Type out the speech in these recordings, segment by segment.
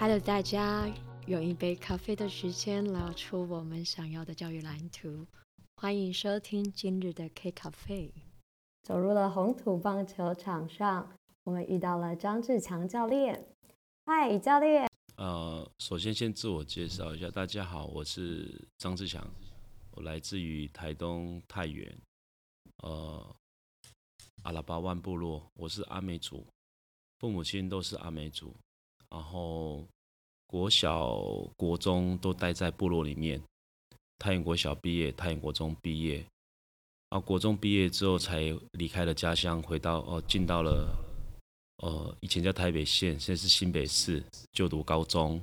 Hello，大家，用一杯咖啡的时间聊出我们想要的教育蓝图。欢迎收听今日的 K 咖啡。走入了红土棒球场上，我们遇到了张志强教练。嗨，教练。呃，首先先自我介绍一下，大家好，我是张志强，我来自于台东太原，呃，阿拉巴万部落，我是阿美族，父母亲都是阿美族，然后国小、国中都待在部落里面，太原国小毕业，太原国中毕业，然后国中毕业之后才离开了家乡，回到哦，进到了。呃，以前叫台北县，现在是新北市，就读高中，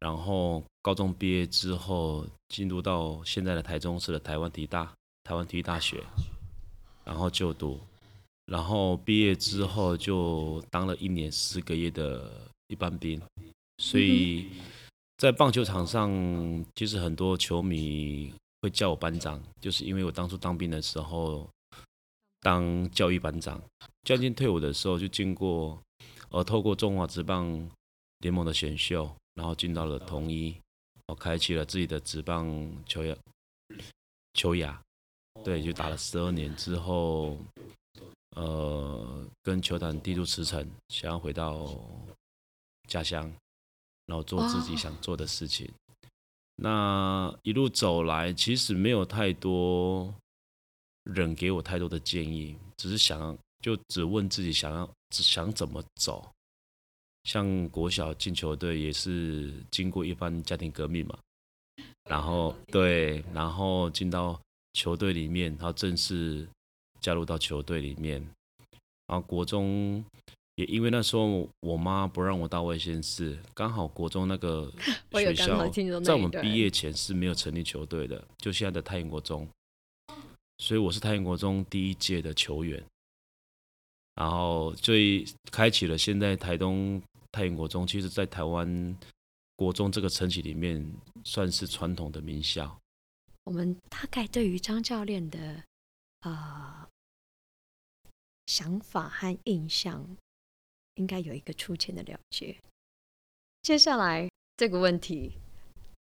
然后高中毕业之后，进入到现在的台中市的台湾体大，台湾体育大学，然后就读，然后毕业之后就当了一年十个月的一般兵，所以在棒球场上，其实很多球迷会叫我班长，就是因为我当初当兵的时候。当教育班长，将近退伍的时候，就经过，呃，透过中华职棒联盟的选秀，然后进到了统一，我开启了自己的职棒球员，球雅，对，就打了十二年之后，呃，跟球团递出辞呈，想要回到家乡，然后做自己想做的事情。那一路走来，其实没有太多。人给我太多的建议，只是想就只问自己想要只想怎么走。像国小进球队也是经过一番家庭革命嘛，然后对，然后进到球队里面，然后正式加入到球队里面。然后国中也因为那时候我妈不让我到外县市，刚好国中那个 学校在我们毕业前是没有成立球队的，就现在的太阳国中。所以我是太原国中第一届的球员，然后最开启了现在台东太原国中，其实在台湾国中这个层级里面算是传统的名校。我们大概对于张教练的啊想法和印象，应该有一个初浅的了解。接下来这个问题，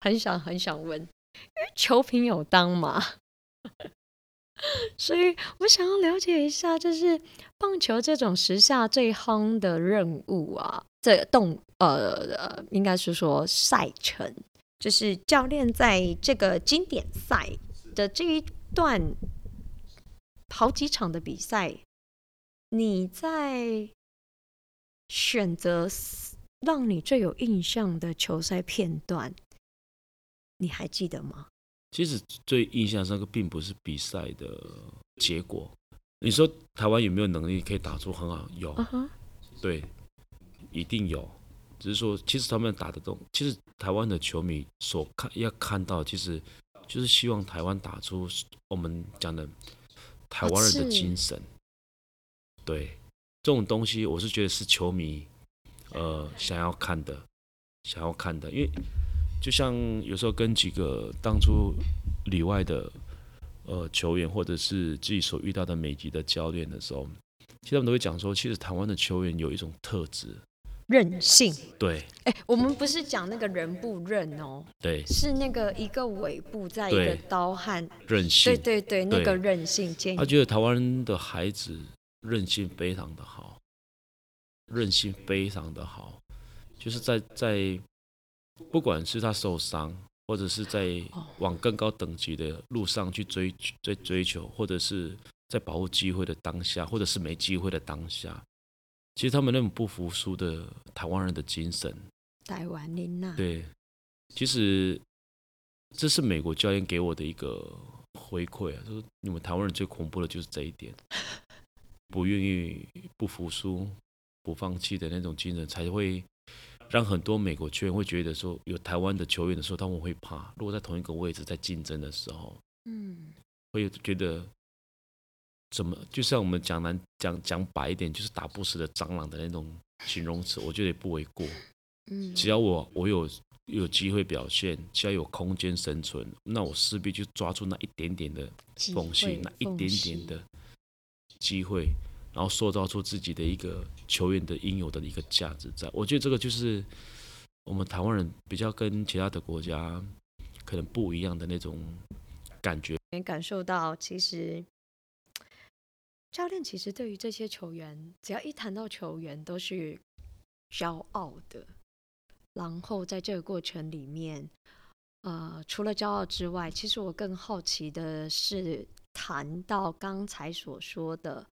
很想很想问，因为球评有当嘛？所以我想要了解一下，就是棒球这种时下最夯的任务啊，这动呃，应该是说赛程，就是教练在这个经典赛的这一段好几场的比赛，你在选择让你最有印象的球赛片段，你还记得吗？其实最印象深刻并不是比赛的结果。你说台湾有没有能力可以打出很好？有，对，一定有。只是说，其实他们打得动。其实台湾的球迷所看要看到，其实就是希望台湾打出我们讲的台湾人的精神。对，这种东西我是觉得是球迷呃想要看的，想要看的，因为。就像有时候跟几个当初里外的呃球员，或者是自己所遇到的美籍的教练的时候，其实他们都会讲说，其实台湾的球员有一种特质，任性。对，哎，我们不是讲那个人不认哦，对，是那个一个尾部在一个刀汉，任性，对对对，那个任性。他觉得台湾的孩子韧性非常的好，韧性非常的好，就是在在。不管是他受伤，或者是在往更高等级的路上去追追追求，或者是在保护机会的当下，或者是没机会的当下，其实他们那种不服输的台湾人的精神，台湾人呐，对，其实这是美国教练给我的一个回馈啊，就是你们台湾人最恐怖的就是这一点，不愿意不服输、不放弃的那种精神才会。让很多美国球员会觉得说，有台湾的球员的时候，他们会怕。如果在同一个位置在竞争的时候，嗯，会觉得怎么？就像我们讲难讲讲白一点，就是打不死的蟑螂的那种形容词，我觉得也不为过。嗯，只要我我有有机会表现，只要有空间生存，那我势必就抓住那一点点的缝隙，那一点点的机会。然后塑造出自己的一个球员的应有的一个价值，在我觉得这个就是我们台湾人比较跟其他的国家可能不一样的那种感觉。也感受到，其实教练其实对于这些球员，只要一谈到球员，都是骄傲的。然后在这个过程里面，呃，除了骄傲之外，其实我更好奇的是，谈到刚才所说的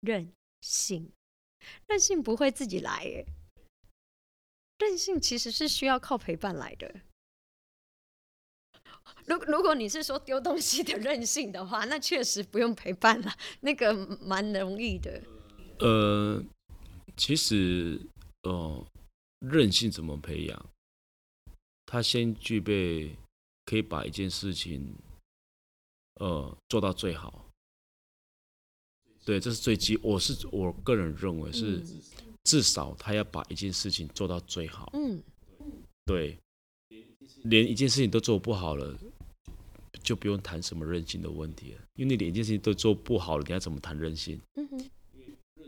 任性，任性不会自己来，耶。韧性其实是需要靠陪伴来的。如如果你是说丢东西的任性的话，那确实不用陪伴了，那个蛮容易的。呃，其实，呃，任性怎么培养？他先具备可以把一件事情，呃，做到最好。对，这是最基。我是我个人认为是。至少他要把一件事情做到最好。嗯，对，连一件事情都做不好了，就不用谈什么任性的问题了。因为你连一件事情都做不好了，你要怎么谈任性？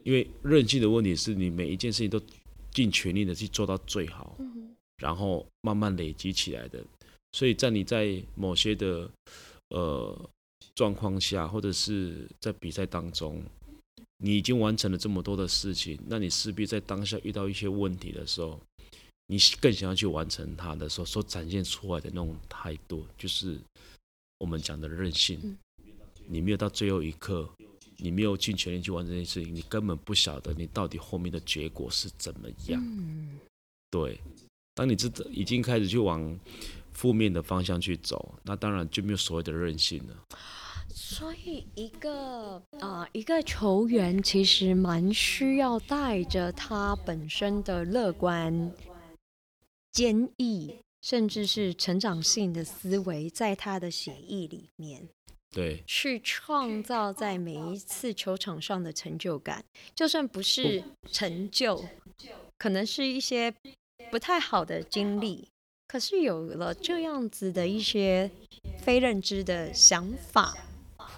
因为任性的问题是你每一件事情都尽全力的去做到最好，然后慢慢累积起来的。所以在你在某些的呃状况下，或者是在比赛当中。你已经完成了这么多的事情，那你势必在当下遇到一些问题的时候，你更想要去完成它的时候，所展现出来的那种态度，就是我们讲的韧性。你没有到最后一刻，你没有尽全力去完成这件事情，你根本不晓得你到底后面的结果是怎么样。对，当你知道已经开始去往负面的方向去走，那当然就没有所谓的韧性了。所以，一个啊，一个球员其实蛮需要带着他本身的乐观、坚毅，甚至是成长性的思维，在他的协议里面，对，去创造在每一次球场上的成就感。就算不是成就，可能是一些不太好的经历，可是有了这样子的一些非认知的想法。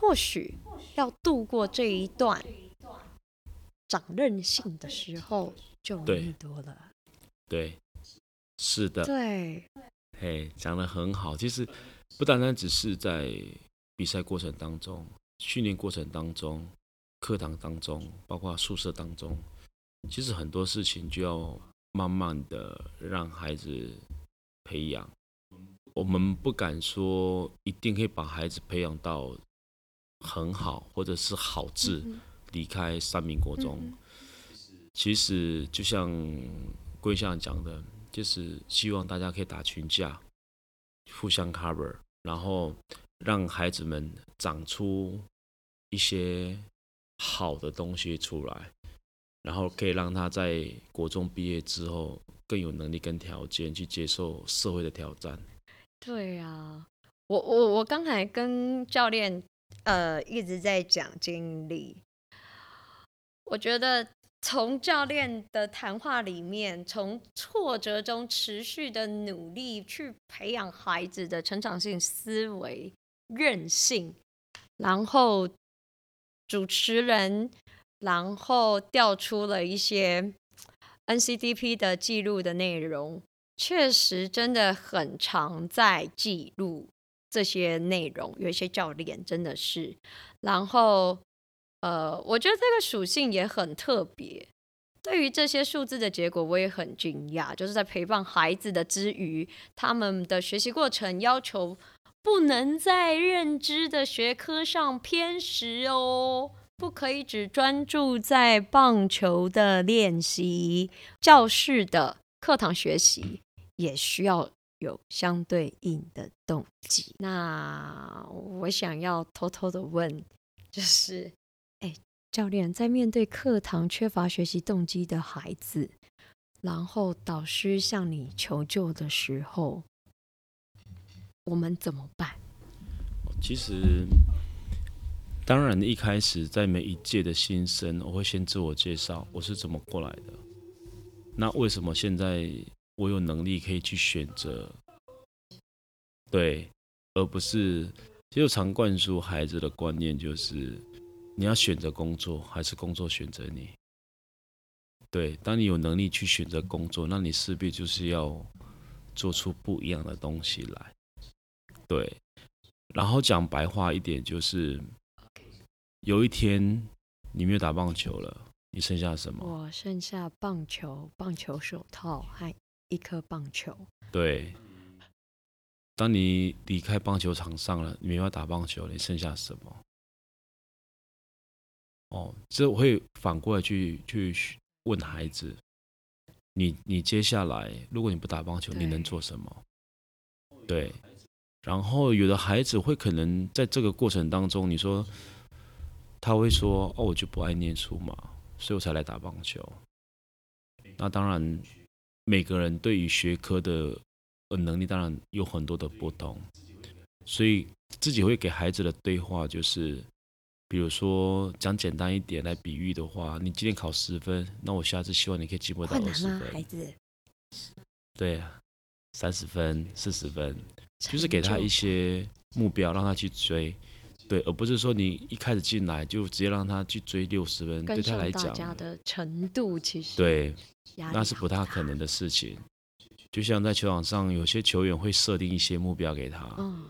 或许要度过这一段长韧性的时候，就容易多了。对，是的。对，嘿，讲的很好。其实不单单只是在比赛过程当中、训练过程当中、课堂当中，包括宿舍当中，其实很多事情就要慢慢的让孩子培养。我们不敢说一定可以把孩子培养到。很好，或者是好字离开三民国中，其实就像桂相讲的，就是希望大家可以打群架，互相 cover，然后让孩子们长出一些好的东西出来，然后可以让他在国中毕业之后更有能力跟条件去接受社会的挑战。对呀，我我我刚才跟教练。呃，一直在讲经历。我觉得从教练的谈话里面，从挫折中持续的努力去培养孩子的成长性思维、韧性，然后主持人，然后调出了一些 NCDP 的记录的内容，确实真的很常在记录。这些内容有一些教练真的是，然后呃，我觉得这个属性也很特别。对于这些数字的结果，我也很惊讶。就是在陪伴孩子的之余，他们的学习过程要求不能在认知的学科上偏食哦，不可以只专注在棒球的练习，教室的课堂学习也需要。有相对应的动机。那我想要偷偷的问，就是，哎，教练在面对课堂缺乏学习动机的孩子，然后导师向你求救的时候，我们怎么办？其实，当然一开始在每一届的新生，我会先自我介绍，我是怎么过来的。那为什么现在？我有能力可以去选择，对，而不是就常灌输孩子的观念，就是你要选择工作，还是工作选择你？对，当你有能力去选择工作，那你势必就是要做出不一样的东西来。对，然后讲白话一点，就是有一天你没有打棒球了，你剩下什么？我剩下棒球、棒球手套和一颗棒球。对，当你离开棒球场上了，你没法打棒球，你剩下什么？哦，这我会反过来去去问孩子，你你接下来如果你不打棒球，你能做什么？对。然后有的孩子会可能在这个过程当中，你说他会说：“哦，我就不爱念书嘛，所以我才来打棒球。”那当然，每个人对于学科的能力当然有很多的不同，所以自己会给孩子的对话就是，比如说讲简单一点来比喻的话，你今天考十分，那我下次希望你可以进步到二十分。孩子，对，三十分、四十分。就是给他一些目标，让他去追，对，而不是说你一开始进来就直接让他去追六十分，对他来讲，家的程度其实对，那是不大可能的事情。就像在球场上，有些球员会设定一些目标给他，嗯，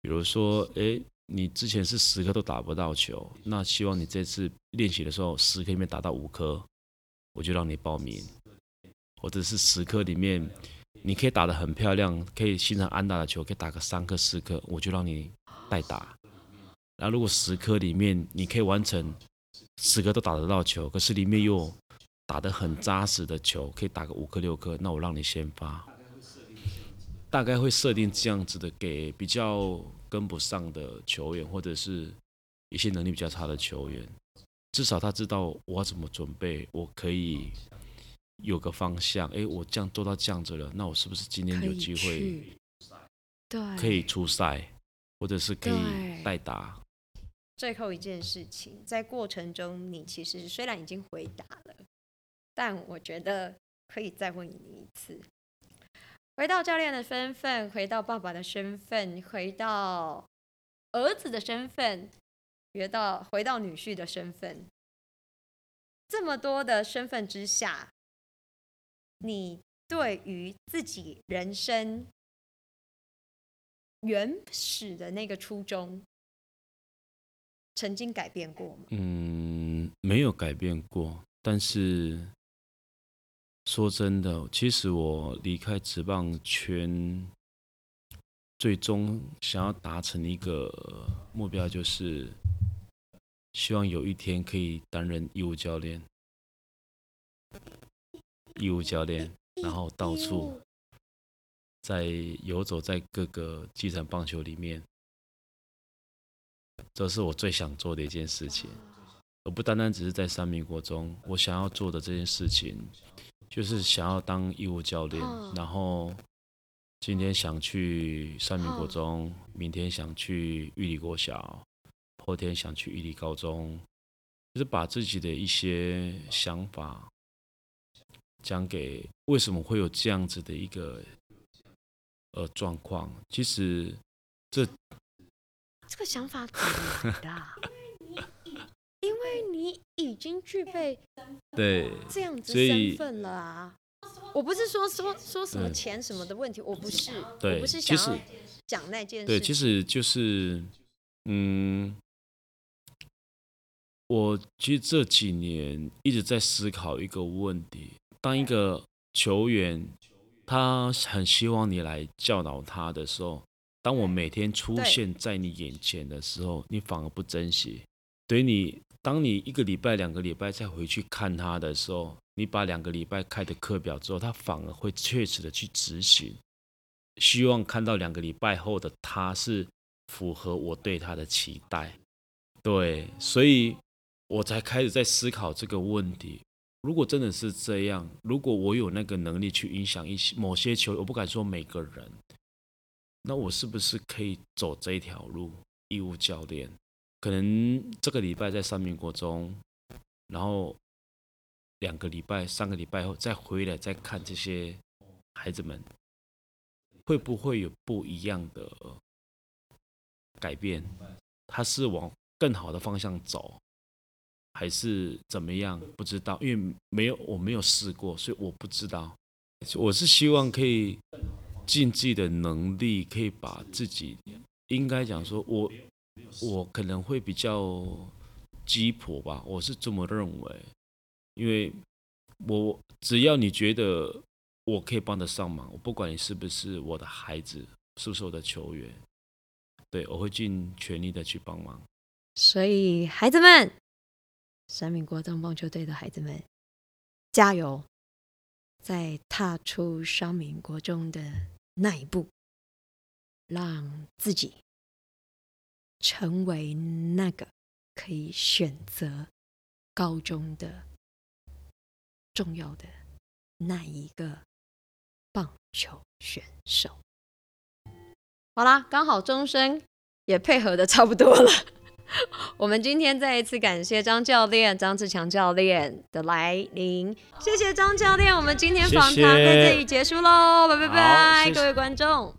比如说，哎，你之前是十颗都打不到球，那希望你这次练习的时候，十颗里面打到五颗，我就让你报名，或者是十颗里面。你可以打得很漂亮，可以欣赏安打的球，可以打个三颗四颗，我就让你代打。然后如果十颗里面你可以完成十颗都打得到球，可是里面又打得很扎实的球，可以打个五颗六颗，那我让你先发。大概会设定这样子的，给比较跟不上的球员，或者是一些能力比较差的球员，至少他知道我要怎么准备，我可以。有个方向，哎，我这样做到这样子了，那我是不是今天有机会，对，可以出赛，或者是可以代打？最后一件事情，在过程中，你其实虽然已经回答了，但我觉得可以再问你一次：回到教练的身份，回到爸爸的身份，回到儿子的身份，回到回到女婿的身份，这么多的身份之下。你对于自己人生原始的那个初衷，曾经改变过吗？嗯，没有改变过。但是说真的，其实我离开职棒圈，最终想要达成一个目标，就是希望有一天可以担任义务教练。义务教练，然后到处在游走在各个基层棒球里面，这是我最想做的一件事情。而不单单只是在三民国中，我想要做的这件事情，就是想要当义务教练。然后今天想去三民国中，明天想去玉里国小，后天想去玉里高中，就是把自己的一些想法。讲给为什么会有这样子的一个呃状况？其实这这个想法很大，因为你已经具备对这样子身份了啊！我不是说说说什么钱什么的问题，我不是，我不是想要讲那件事。对，其实就是嗯，我其实这几年一直在思考一个问题。当一个球员，他很希望你来教导他的时候，当我每天出现在你眼前的时候，你反而不珍惜。对你，当你一个礼拜、两个礼拜再回去看他的时候，你把两个礼拜开的课表之后，他反而会确实的去执行，希望看到两个礼拜后的他是符合我对他的期待。对，所以我才开始在思考这个问题。如果真的是这样，如果我有那个能力去影响一些某些球我不敢说每个人，那我是不是可以走这一条路？义务教练，可能这个礼拜在三民国中，然后两个礼拜、三个礼拜后再回来再看这些孩子们，会不会有不一样的改变？他是往更好的方向走？还是怎么样？不知道，因为没有我没有试过，所以我不知道。我是希望可以尽自己的能力，可以把自己应该讲说，我我可能会比较鸡婆吧，我是这么认为，因为我只要你觉得我可以帮得上忙，我不管你是不是我的孩子，是不是我的球员，对我会尽全力的去帮忙。所以孩子们，三民国中棒球队的孩子们，加油！在踏出三民国中的那一步，让自己成为那个可以选择高中的重要的那一个棒球选手。好啦，刚好钟声也配合的差不多了。我们今天再一次感谢张教练张志强教练的来临，谢谢张教练。我们今天访谈在这里结束喽，拜拜拜，各位观众，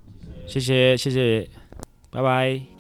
谢谢谢谢，拜拜。